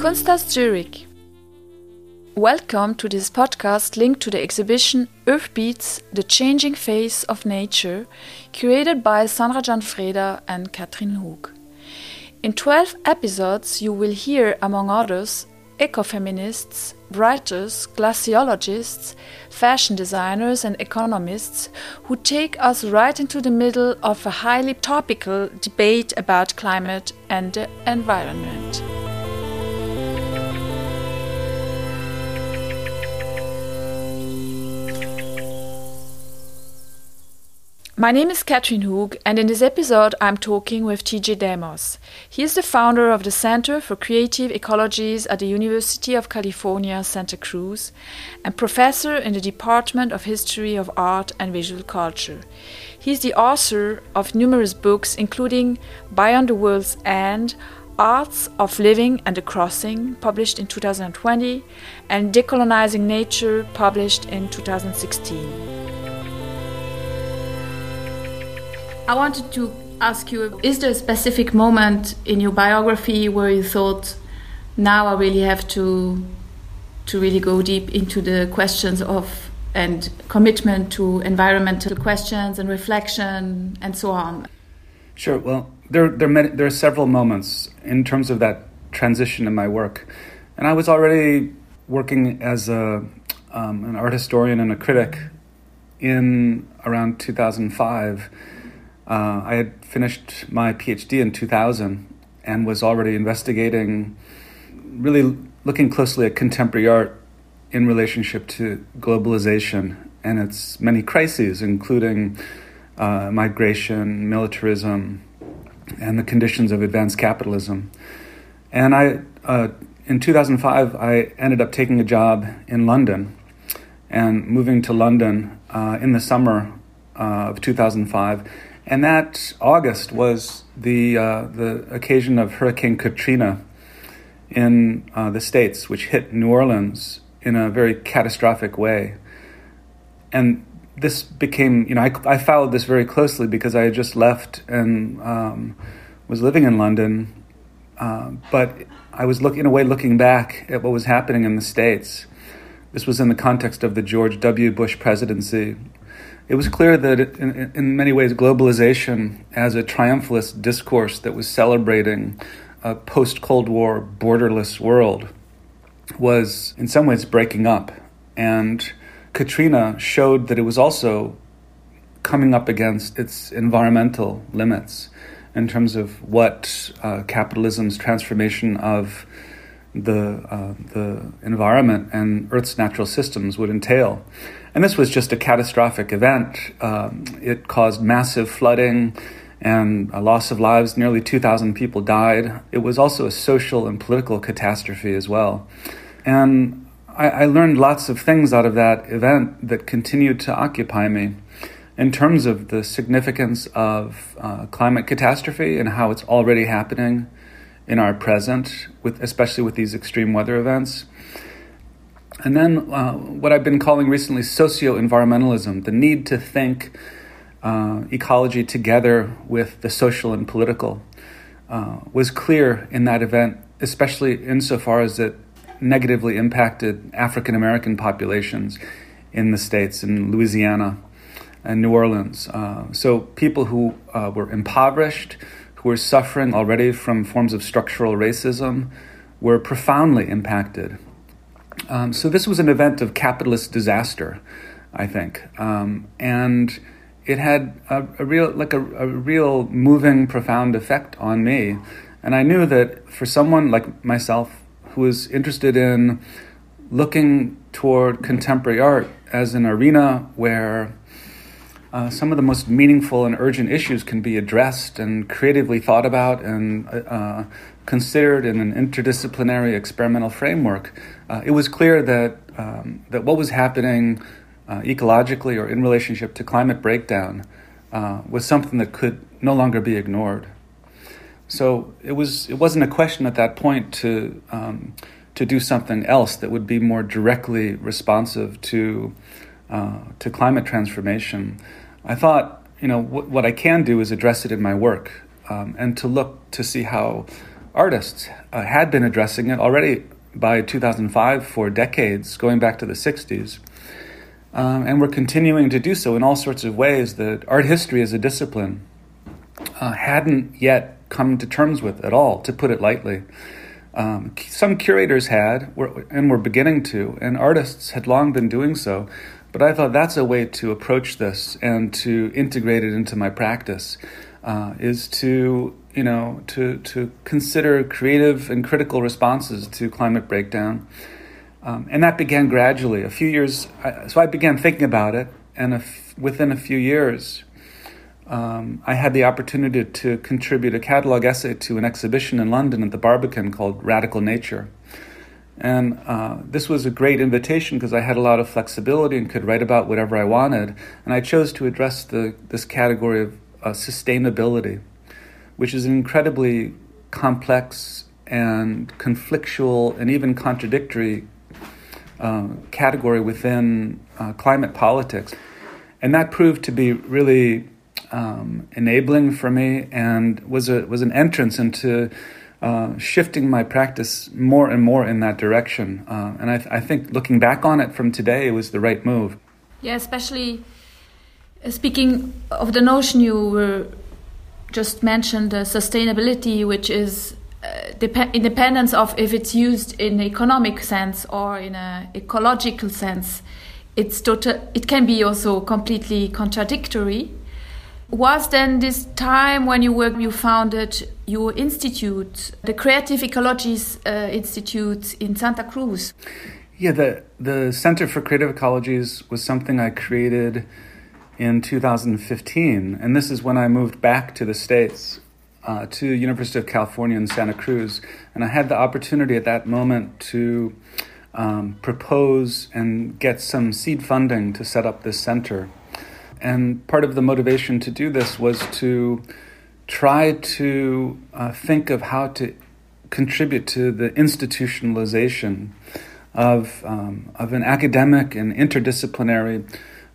Kunsthaus Zurich. Welcome to this podcast linked to the exhibition Earth Beats The Changing Face of Nature, curated by Sandra Gianfreda and Katrin Hug. In 12 episodes, you will hear, among others, ecofeminists, writers, glaciologists, fashion designers, and economists who take us right into the middle of a highly topical debate about climate and the environment. My name is Katrin Hug, and in this episode, I'm talking with TJ Demos. He is the founder of the Center for Creative Ecologies at the University of California, Santa Cruz, and professor in the Department of History of Art and Visual Culture. He is the author of numerous books, including Beyond the World's End, Arts of Living and the Crossing, published in 2020, and Decolonizing Nature, published in 2016. I wanted to ask you is there a specific moment in your biography where you thought now I really have to to really go deep into the questions of and commitment to environmental questions and reflection and so on? Sure. Well, there there are, many, there are several moments in terms of that transition in my work, and I was already working as a um, an art historian and a critic in around 2005 uh, I had finished my PhD in 2000 and was already investigating, really looking closely at contemporary art in relationship to globalization and its many crises, including uh, migration, militarism, and the conditions of advanced capitalism. And I, uh, in 2005, I ended up taking a job in London and moving to London uh, in the summer uh, of 2005 and that August was the uh, the occasion of Hurricane Katrina in uh, the states, which hit New Orleans in a very catastrophic way. And this became, you know, I, I followed this very closely because I had just left and um, was living in London, uh, but I was looking in a way looking back at what was happening in the states. This was in the context of the George W. Bush presidency, it was clear that in, in many ways globalization as a triumphalist discourse that was celebrating a post Cold War borderless world was in some ways breaking up. And Katrina showed that it was also coming up against its environmental limits in terms of what uh, capitalism's transformation of the uh, the environment and Earth's natural systems would entail. And this was just a catastrophic event. Um, it caused massive flooding and a loss of lives. Nearly 2,000 people died. It was also a social and political catastrophe as well. And I, I learned lots of things out of that event that continued to occupy me in terms of the significance of uh, climate catastrophe and how it's already happening in our present, with especially with these extreme weather events. And then uh, what I've been calling recently socio environmentalism, the need to think uh, ecology together with the social and political, uh, was clear in that event, especially insofar as it negatively impacted African American populations in the States, in Louisiana and New Orleans. Uh, so people who uh, were impoverished, who were suffering already from forms of structural racism, were profoundly impacted um, so this was an event of capitalist disaster, I think, um, and it had a, a real, like a, a, real moving, profound effect on me. And I knew that for someone like myself who was interested in looking toward contemporary art as an arena where uh, some of the most meaningful and urgent issues can be addressed and creatively thought about and uh, considered in an interdisciplinary experimental framework, uh, it was clear that um, that what was happening uh, ecologically or in relationship to climate breakdown uh, was something that could no longer be ignored. So it was it wasn't a question at that point to um, to do something else that would be more directly responsive to uh, to climate transformation. I thought, you know, what I can do is address it in my work um, and to look to see how artists uh, had been addressing it already by 2005 for decades, going back to the 60s. Um, and we're continuing to do so in all sorts of ways that art history as a discipline uh, hadn't yet come to terms with at all, to put it lightly. Um, some curators had, and were beginning to, and artists had long been doing so. But I thought that's a way to approach this and to integrate it into my practice, uh, is to you know to to consider creative and critical responses to climate breakdown, um, and that began gradually. A few years, so I began thinking about it, and within a few years, um, I had the opportunity to contribute a catalog essay to an exhibition in London at the Barbican called Radical Nature. And uh, this was a great invitation because I had a lot of flexibility and could write about whatever I wanted. And I chose to address the, this category of uh, sustainability, which is an incredibly complex and conflictual and even contradictory uh, category within uh, climate politics. And that proved to be really um, enabling for me and was a was an entrance into uh, shifting my practice more and more in that direction. Uh, and I, th- I, think looking back on it from today, it was the right move. Yeah, especially uh, speaking of the notion you were just mentioned, sustainability, which is uh, dep- independence of if it's used in economic sense or in an ecological sense. It's total. It can be also completely contradictory was then this time when you were you founded your institute, the Creative Ecologies uh, Institute in Santa Cruz? Yeah, the the Center for Creative Ecologies was something I created in 2015, and this is when I moved back to the states. Uh, to University of California in Santa Cruz, and I had the opportunity at that moment to um, propose and get some seed funding to set up this center and part of the motivation to do this was to try to uh, think of how to contribute to the institutionalization of, um, of an academic and interdisciplinary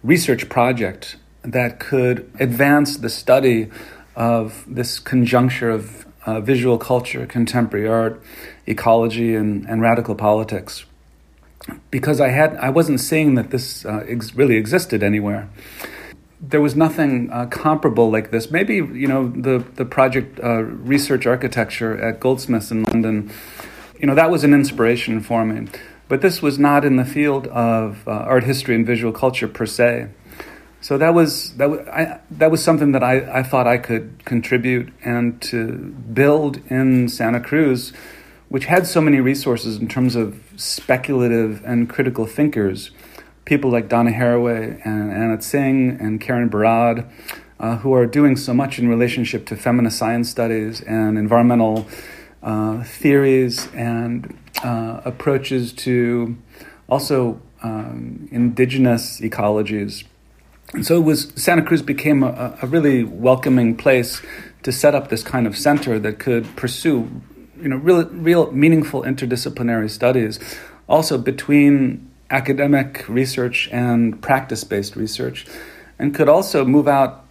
research project that could advance the study of this conjuncture of uh, visual culture, contemporary art, ecology, and, and radical politics. Because I had, I wasn't seeing that this uh, ex- really existed anywhere there was nothing uh, comparable like this. Maybe you know the the project uh, research architecture at Goldsmiths in London. You know that was an inspiration for me, but this was not in the field of uh, art history and visual culture per se. So that was that was, I, that was something that I, I thought I could contribute and to build in Santa Cruz, which had so many resources in terms of speculative and critical thinkers people like Donna Haraway and Anna Tsing and Karen Barad, uh, who are doing so much in relationship to feminist science studies and environmental uh, theories and uh, approaches to also um, indigenous ecologies. And so it was Santa Cruz became a, a really welcoming place to set up this kind of center that could pursue, you know, real, real meaningful interdisciplinary studies, also between academic research and practice based research, and could also move out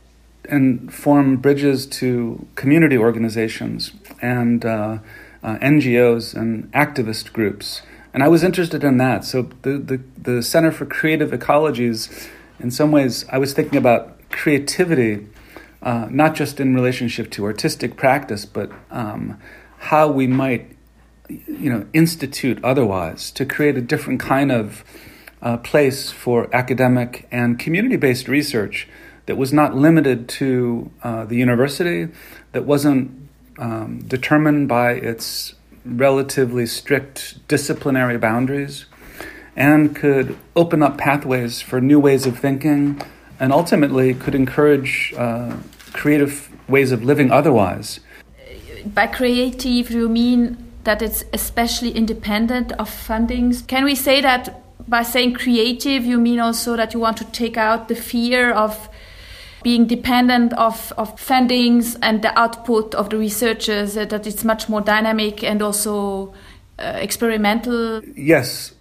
and form bridges to community organizations. And uh, uh, NGOs and activist groups. And I was interested in that. So the, the, the Center for Creative Ecologies, in some ways, I was thinking about creativity, uh, not just in relationship to artistic practice, but um, how we might you know, institute otherwise to create a different kind of uh, place for academic and community-based research that was not limited to uh, the university, that wasn't um, determined by its relatively strict disciplinary boundaries, and could open up pathways for new ways of thinking, and ultimately could encourage uh, creative ways of living otherwise. By creative, you mean that it's especially independent of fundings. Can we say that by saying creative, you mean also that you want to take out the fear of being dependent of, of fundings and the output of the researchers, uh, that it's much more dynamic and also uh, experimental? Yes,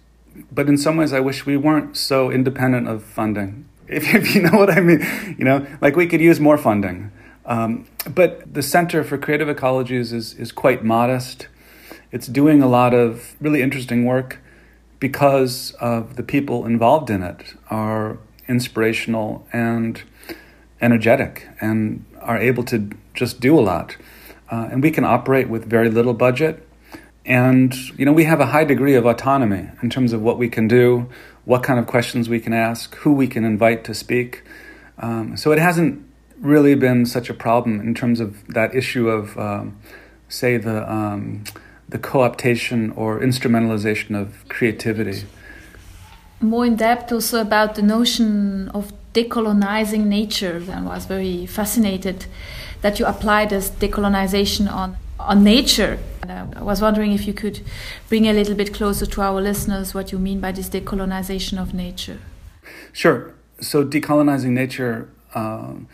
but in some ways, I wish we weren't so independent of funding. If, if you know what I mean, you know, like we could use more funding Um, but the Center for Creative Ecologies is, is quite modest. It's doing a lot of really interesting work because of the people involved in it are inspirational and energetic and are able to just do a lot. Uh, and we can operate with very little budget. And, you know, we have a high degree of autonomy in terms of what we can do, what kind of questions we can ask, who we can invite to speak. Um, so it hasn't really been such a problem in terms of that issue of, um, say, the, um, the co-optation or instrumentalization of creativity. More in depth also about the notion of decolonizing nature. and was very fascinated that you applied this decolonization on on nature. And I was wondering if you could bring a little bit closer to our listeners what you mean by this decolonization of nature. Sure. So, decolonizing nature um,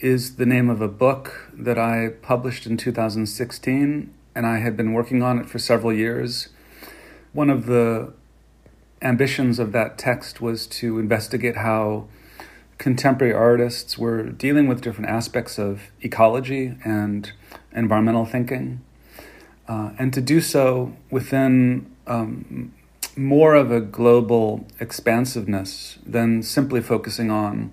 is the name of a book that I published in 2016, and I had been working on it for several years. One of the ambitions of that text was to investigate how contemporary artists were dealing with different aspects of ecology and environmental thinking, uh, and to do so within um, more of a global expansiveness than simply focusing on,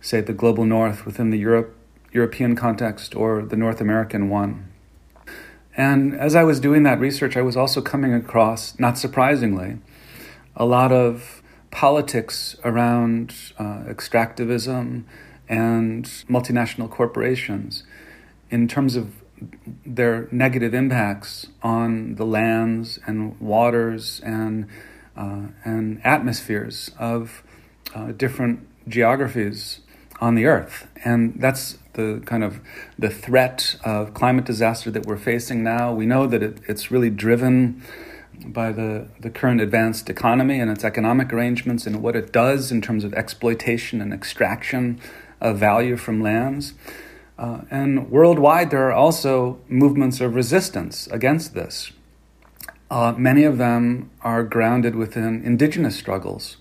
say, the global north within the Europe, European context or the North American one. And as I was doing that research, I was also coming across, not surprisingly, a lot of politics around uh, extractivism and multinational corporations in terms of their negative impacts on the lands and waters and uh, and atmospheres of uh, different geographies on the earth. And that's the kind of the threat of climate disaster that we're facing now. We know that it, it's really driven by the, the current advanced economy and its economic arrangements and what it does in terms of exploitation and extraction of value from lands. Uh, and worldwide, there are also movements of resistance against this. Uh, many of them are grounded within indigenous struggles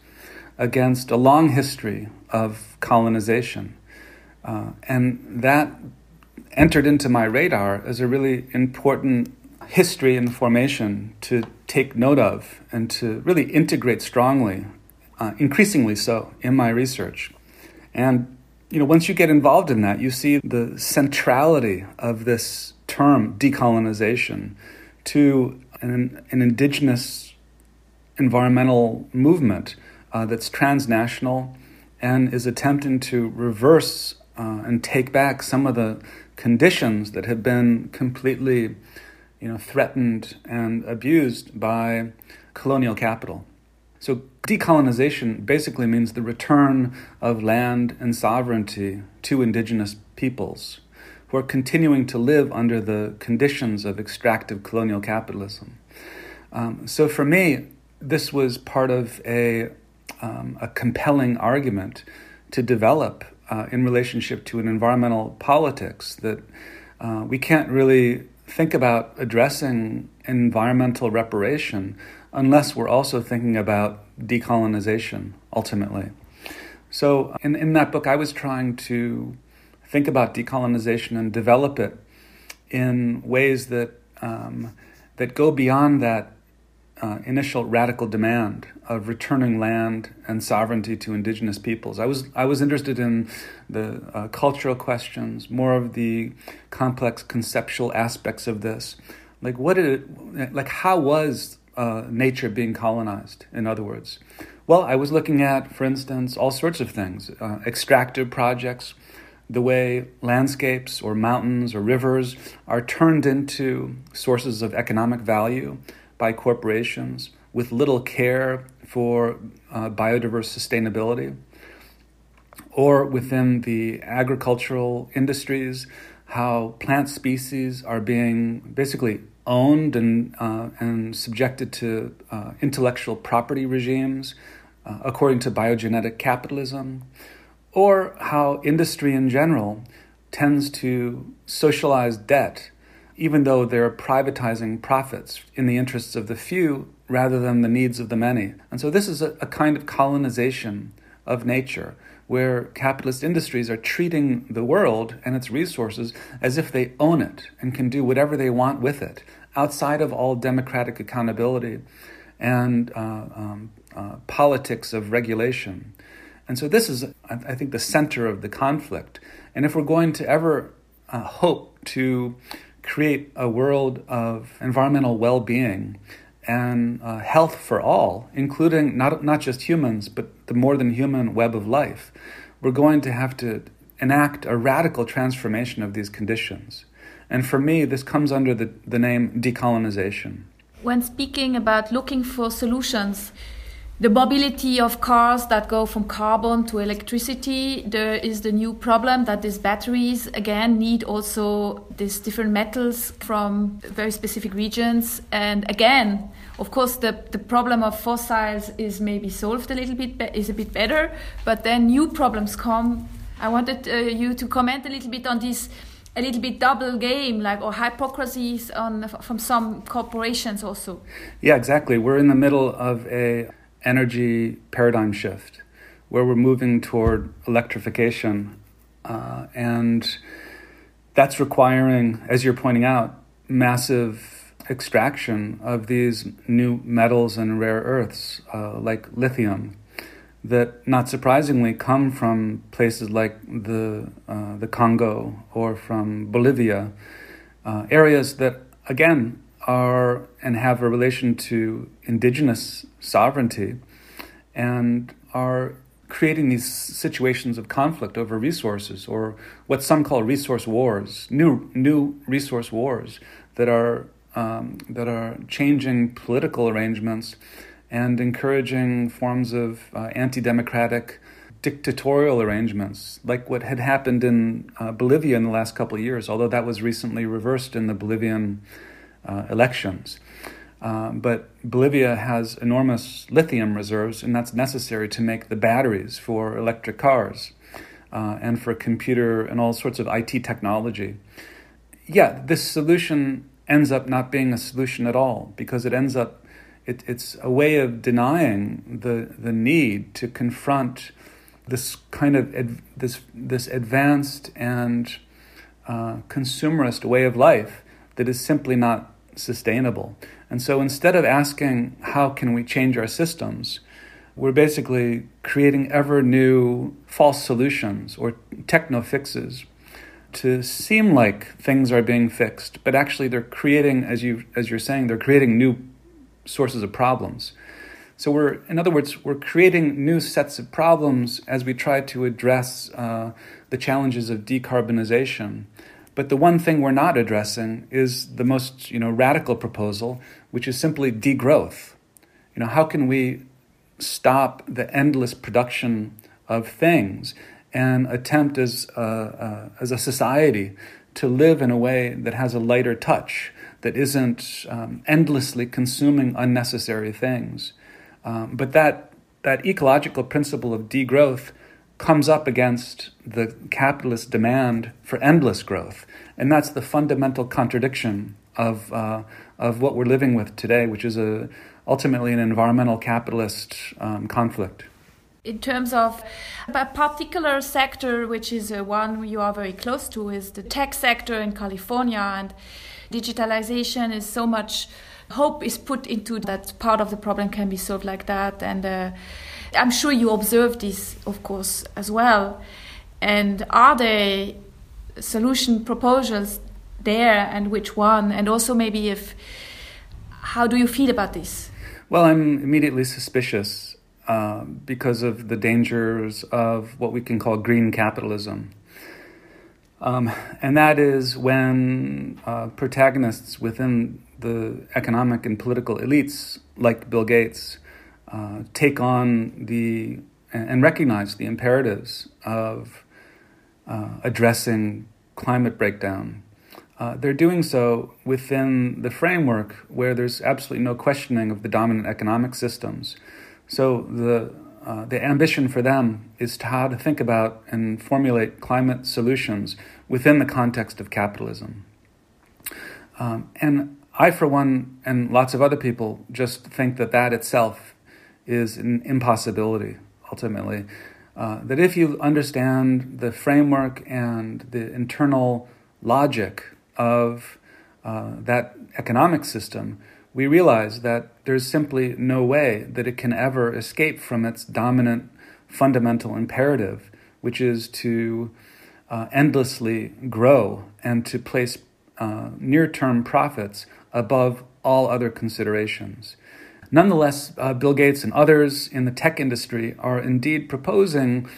against a long history of colonization. Uh, and that entered into my radar as a really important history and formation to take note of and to really integrate strongly, uh, increasingly so, in my research. And you know, once you get involved in that, you see the centrality of this term decolonization to an, an indigenous environmental movement uh, that's transnational and is attempting to reverse uh, and take back some of the conditions that have been completely you know, threatened and abused by colonial capital. So decolonization basically means the return of land and sovereignty to indigenous peoples who are continuing to live under the conditions of extractive colonial capitalism. Um, so for me, this was part of a, um, a compelling argument to develop uh, in relationship to an environmental politics that uh, we can't really think about addressing environmental reparation unless we're also thinking about decolonization ultimately. So, in, in that book, I was trying to think about decolonization and develop it in ways that, um, that go beyond that uh, initial radical demand of returning land and sovereignty to indigenous peoples. I was I was interested in the uh, cultural questions, more of the complex conceptual aspects of this. Like what did it, like how was uh, nature being colonized? In other words, well, I was looking at, for instance, all sorts of things, uh, extractive projects, the way landscapes or mountains or rivers are turned into sources of economic value by corporations with little care for uh, biodiverse sustainability, or within the agricultural industries, how plant species are being basically owned and, uh, and subjected to uh, intellectual property regimes uh, according to biogenetic capitalism, or how industry in general tends to socialize debt even though they're privatizing profits in the interests of the few rather than the needs of the many. And so this is a, a kind of colonization of nature where capitalist industries are treating the world and its resources as if they own it and can do whatever they want with it, outside of all democratic accountability and uh, um, uh, politics of regulation. And so, this is, I think, the center of the conflict. And if we're going to ever uh, hope to create a world of environmental well being and uh, health for all, including not, not just humans, but the more than human web of life, we're going to have to enact a radical transformation of these conditions. And for me, this comes under the, the name decolonization. When speaking about looking for solutions, the mobility of cars that go from carbon to electricity there is the new problem that these batteries again need also these different metals from very specific regions. And again of course the, the problem of fossils is maybe solved a little bit is a bit better but then new problems come. I wanted uh, you to comment a little bit on this a little bit double game like or hypocrisies on from some corporations also. Yeah exactly. We're in the middle of a energy paradigm shift where we're moving toward electrification. Uh, and that's requiring, as you're pointing out, massive extraction of these new metals and rare earths uh, like lithium that not surprisingly come from places like the uh, the Congo or from Bolivia, uh, areas that again are and have a relation to indigenous sovereignty and are creating these situations of conflict over resources or what some call resource wars, new new resource wars that are um, that are changing political arrangements and encouraging forms of uh, anti-democratic dictatorial arrangements, like what had happened in uh, Bolivia in the last couple of years, although that was recently reversed in the Bolivian uh, elections. Uh, but Bolivia has enormous lithium reserves, and that's necessary to make the batteries for electric cars uh, and for computer and all sorts of IT technology. Yeah, this solution ends up not being a solution at all because it ends up it, it's a way of denying the the need to confront this kind of ad, this this advanced and uh, consumerist way of life that is simply not sustainable. And so instead of asking how can we change our systems, we're basically creating ever new false solutions or techno fixes to seem like things are being fixed, but actually they're creating, as you as you're saying, they're creating new sources of problems. So we're, in other words, we're creating new sets of problems as we try to address uh, the challenges of decarbonization. But the one thing we're not addressing is the most you know, radical proposal, which is simply degrowth. You know, how can we stop the endless production of things and attempt as a, uh, as a society to live in a way that has a lighter touch, that isn't um, endlessly consuming unnecessary things? Um, but that, that ecological principle of degrowth comes up against the capitalist demand for endless growth. And that's the fundamental contradiction of, uh, of what we're living with today, which is a, ultimately an environmental capitalist um, conflict. In terms of a particular sector, which is uh, one you are very close to, is the tech sector in California. And digitalization is so much hope is put into that part of the problem can be solved like that. And uh, I'm sure you observe this, of course, as well. And are there solution proposals there, and which one? And also, maybe if how do you feel about this? Well, I'm immediately suspicious uh, because of the dangers of what we can call green capitalism. Um, and that is when uh, protagonists within the economic and political elites, like Bill Gates, uh, take on the and recognize the imperatives of uh, addressing climate breakdown. Uh, they're doing so within the framework where there's absolutely no questioning of the dominant economic systems. So the uh, the ambition for them is to how to think about and formulate climate solutions within the context of capitalism. Um, and I, for one, and lots of other people, just think that that itself is an impossibility ultimately. Uh, that if you understand the framework and the internal logic of uh, that economic system, we realize that there's simply no way that it can ever escape from its dominant fundamental imperative, which is to uh, endlessly grow and to place uh, near term profits above all other considerations. Nonetheless, uh, Bill Gates and others in the tech industry are indeed proposing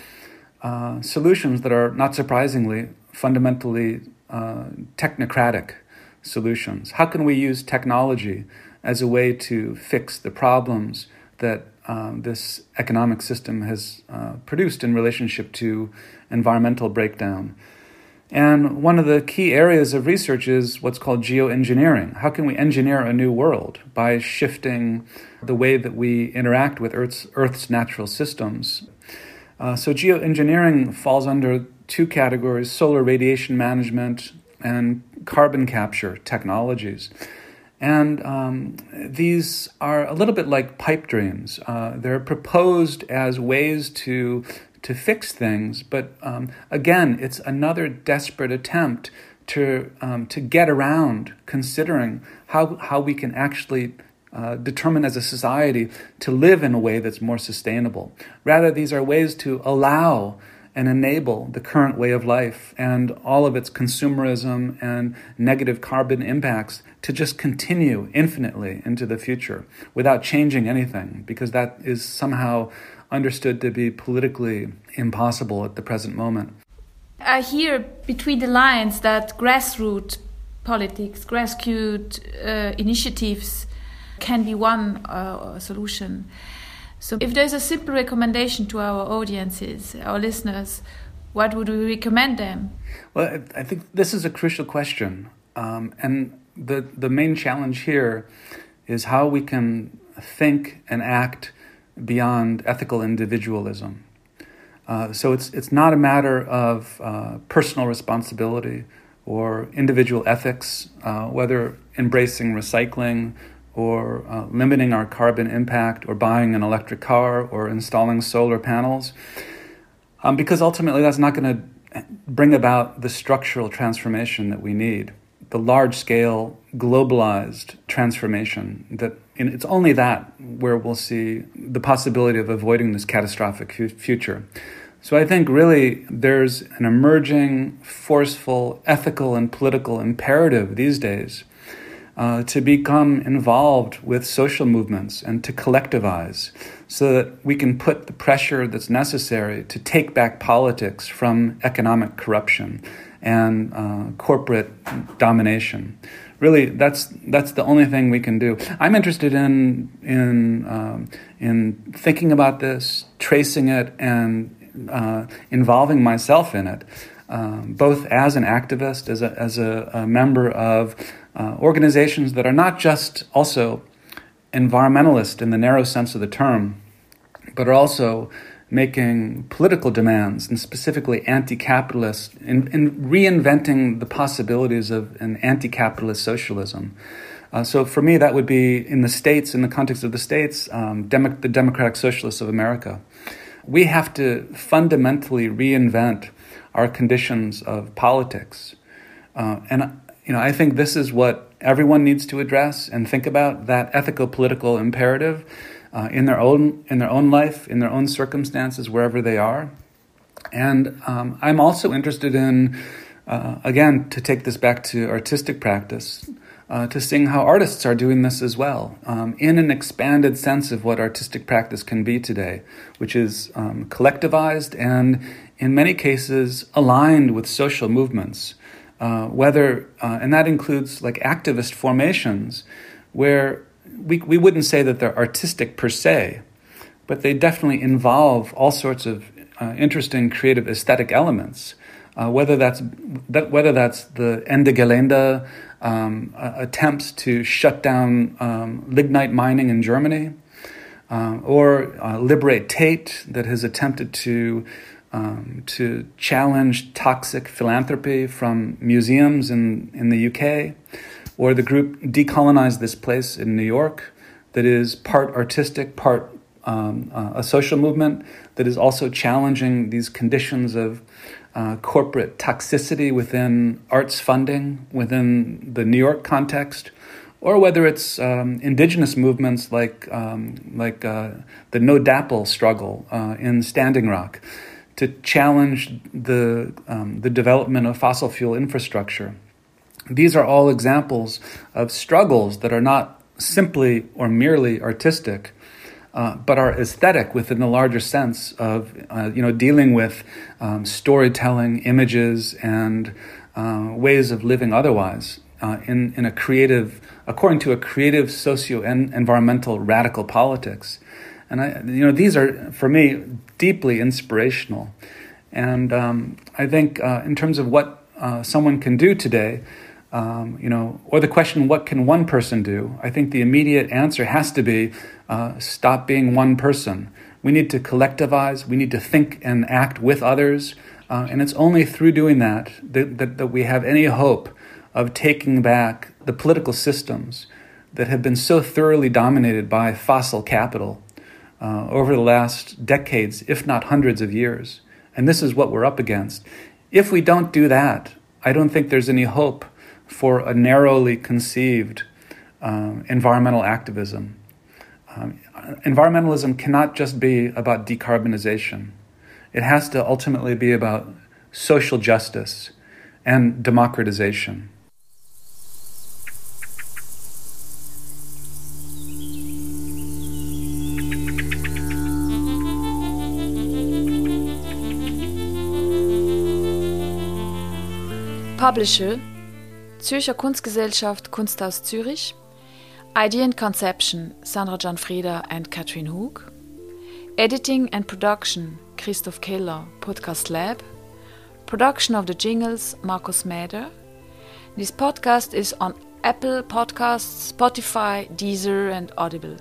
uh, solutions that are, not surprisingly, fundamentally uh, technocratic solutions. How can we use technology as a way to fix the problems that um, this economic system has uh, produced in relationship to environmental breakdown? And one of the key areas of research is what's called geoengineering. How can we engineer a new world by shifting the way that we interact with Earth's, Earth's natural systems? Uh, so, geoengineering falls under two categories solar radiation management and carbon capture technologies. And um, these are a little bit like pipe dreams. Uh, they're proposed as ways to to fix things. But um, again, it's another desperate attempt to um, to get around considering how how we can actually uh, determine as a society to live in a way that's more sustainable. Rather, these are ways to allow and enable the current way of life and all of its consumerism and negative carbon impacts to just continue infinitely into the future without changing anything, because that is somehow understood to be politically impossible at the present moment. I hear between the lines that grassroots politics, grassroots uh, initiatives can be one uh, solution. So, if there's a simple recommendation to our audiences, our listeners, what would we recommend them? Well, I think this is a crucial question. Um, and the, the main challenge here is how we can think and act beyond ethical individualism. Uh, so it's it's not a matter of uh, personal responsibility or individual ethics, uh, whether embracing recycling or uh, limiting our carbon impact or buying an electric car or installing solar panels, um, because ultimately that's not going to bring about the structural transformation that we need, the large scale globalized transformation that it's only that where we'll see the possibility of avoiding this catastrophic future. So I think really there's an emerging, forceful, ethical, and political imperative these days uh, to become involved with social movements and to collectivize so that we can put the pressure that's necessary to take back politics from economic corruption and uh, corporate domination really that's that's the only thing we can do. I'm interested in in um, in thinking about this, tracing it, and uh, involving myself in it, um, both as an activist, as a as a, a member of uh, organizations that are not just also environmentalist in the narrow sense of the term, but are also making political demands and specifically anti-capitalist and, in reinventing the possibilities of an anti-capitalist socialism. Uh, so for me that would be in the states in the context of the states um, Demo- the democratic socialists of america. We have to fundamentally reinvent our conditions of politics. Uh, and you know i think this is what everyone needs to address and think about that ethical political imperative uh, in their own in their own life, in their own circumstances, wherever they are. And um, I'm also interested in, uh, again, to take this back to artistic practice, uh, to seeing how artists are doing this as well, um, in an expanded sense of what artistic practice can be today, which is um, collectivized and, in many cases, aligned with social movements. Uh, whether, uh, and that includes like activist formations, where we, we wouldn't say that they're artistic per se, but they definitely involve all sorts of uh, interesting creative aesthetic elements. Uh, whether that's that, whether that's the Ende Gelände um, uh, attempts to shut down um, lignite mining in Germany, uh, or uh, Liberate Tate that has attempted to um, to challenge toxic philanthropy from museums in in the UK or the group Decolonize This Place in New York, that is part artistic, part um, uh, a social movement that is also challenging these conditions of uh, corporate toxicity within arts funding within the New York context, or whether it's um, indigenous movements like um, like uh, the No DAPL struggle uh, in Standing Rock to challenge the um, the development of fossil fuel infrastructure. These are all examples of struggles that are not simply or merely artistic, uh, but are aesthetic within the larger sense of uh, you know dealing with um, storytelling, images, and uh, ways of living otherwise uh, in in a creative, according to a creative socio environmental radical politics. And I, you know, these are for me deeply inspirational, and um, I think uh, in terms of what uh, someone can do today. Um, you know, or the question, what can one person do? I think the immediate answer has to be uh, stop being one person. We need to collectivize, we need to think and act with others, uh, and it's only through doing that, that that, that we have any hope of taking back the political systems that have been so thoroughly dominated by fossil capital uh, over the last decades, if not hundreds of years. And this is what we're up against. If we don't do that, I don't think there's any hope for a narrowly conceived um, environmental activism. Um, environmentalism cannot just be about decarbonization, it has to ultimately be about social justice and democratization. Publisher Zürcher Kunstgesellschaft Kunsthaus Zürich, Idea and Conception Sandra Gianfreda and Katrin Hug, Editing and Production Christoph Keller, Podcast Lab, Production of the Jingles Markus Mäder. This podcast is on Apple Podcasts, Spotify, Deezer, and Audible.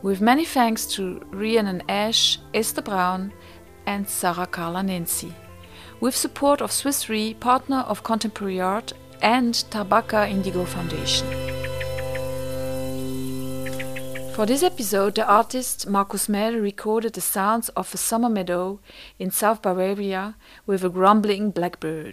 With many thanks to Rhiannon Ash, Esther Braun, and Sarah Carla Nancy. With support of Swiss Re, partner of contemporary art and Tabaka Indigo Foundation. For this episode, the artist Markus Mäder recorded the sounds of a summer meadow in South Bavaria with a grumbling blackbird.